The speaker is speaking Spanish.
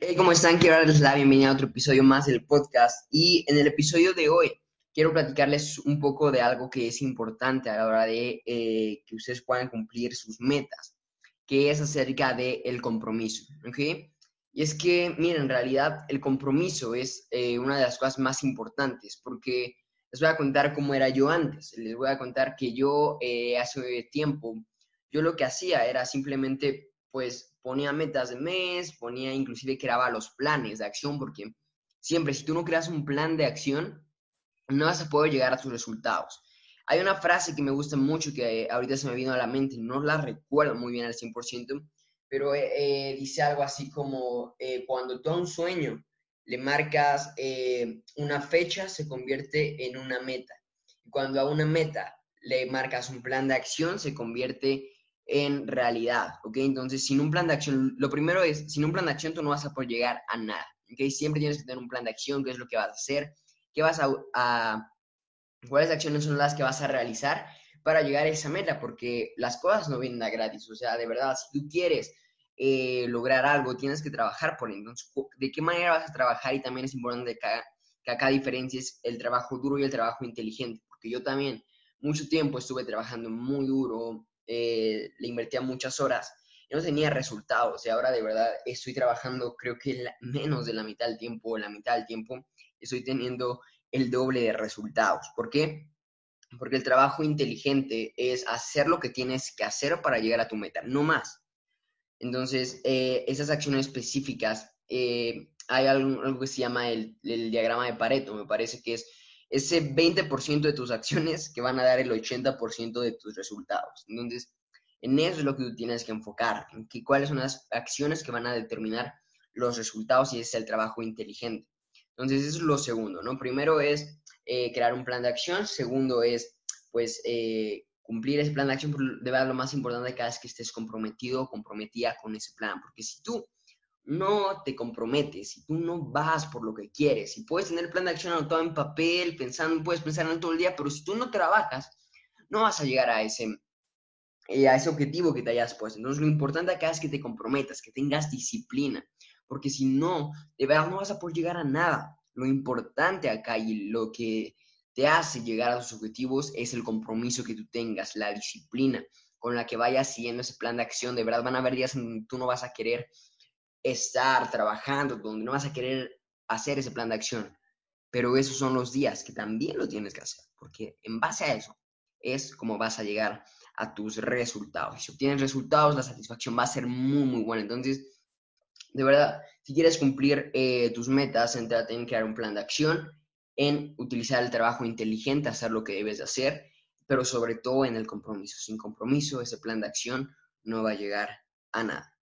Hey, ¿cómo están? Quiero darles la bienvenida a otro episodio más del podcast. Y en el episodio de hoy quiero platicarles un poco de algo que es importante a la hora de eh, que ustedes puedan cumplir sus metas, que es acerca del el compromiso. ¿ok? Y es que, miren, en realidad el compromiso es eh, una de las cosas más importantes porque les voy a contar cómo era yo antes. Les voy a contar que yo eh, hace tiempo, yo lo que hacía era simplemente, pues, ponía metas de mes, ponía inclusive creaba los planes de acción, porque siempre si tú no creas un plan de acción, no vas a poder llegar a tus resultados. Hay una frase que me gusta mucho que ahorita se me vino a la mente, no la recuerdo muy bien al 100%, pero eh, eh, dice algo así como, eh, cuando tú a un sueño le marcas una fecha, se convierte en una meta. Cuando a una meta le marcas un plan de acción, se convierte en realidad, ¿ok? Entonces, sin un plan de acción, lo primero es, sin un plan de acción tú no vas a poder llegar a nada, ¿ok? Siempre tienes que tener un plan de acción, qué es lo que vas a hacer, qué vas a, cuáles acciones son las que vas a realizar para llegar a esa meta, porque las cosas no vienen a gratis, o sea, de verdad, si tú quieres eh, lograr algo, tienes que trabajar por ello. Entonces, ¿de qué manera vas a trabajar? Y también es importante que, que acá diferencies el trabajo duro y el trabajo inteligente, porque yo también mucho tiempo estuve trabajando muy duro, eh, le invertía muchas horas y no tenía resultados. Y ahora de verdad estoy trabajando creo que menos de la mitad del tiempo, la mitad del tiempo, estoy teniendo el doble de resultados. ¿Por qué? Porque el trabajo inteligente es hacer lo que tienes que hacer para llegar a tu meta, no más. Entonces, eh, esas acciones específicas, eh, hay algo, que se llama el diagrama de Pareto, me parece que es ese 20% de tus acciones que van a dar el 80% de tus resultados. Entonces, en eso es lo que tú tienes que enfocar, en que, cuáles son las acciones que van a determinar los resultados y ese es el trabajo inteligente. Entonces, eso es lo segundo, ¿no? Primero es eh, crear un plan de acción, segundo es, pues, eh, cumplir ese plan de acción, de verdad lo más importante cada vez que estés comprometido o comprometida con ese plan, porque si tú no te comprometes, si tú no vas por lo que quieres, si puedes tener el plan de acción anotado en papel, pensando, puedes pensar en todo el día, pero si tú no trabajas, no vas a llegar a ese, eh, a ese objetivo que te hayas puesto. Entonces, lo importante acá es que te comprometas, que tengas disciplina, porque si no, de verdad no vas a poder llegar a nada. Lo importante acá y lo que te hace llegar a tus objetivos es el compromiso que tú tengas, la disciplina con la que vayas siguiendo ese plan de acción. De verdad van a haber días en que tú no vas a querer estar trabajando, donde no vas a querer hacer ese plan de acción. Pero esos son los días que también lo tienes que hacer, porque en base a eso es como vas a llegar a tus resultados. Si obtienes resultados, la satisfacción va a ser muy, muy buena. Entonces, de verdad, si quieres cumplir eh, tus metas, céntrate en crear un plan de acción, en utilizar el trabajo inteligente, hacer lo que debes de hacer, pero sobre todo en el compromiso. Sin compromiso, ese plan de acción no va a llegar a nada.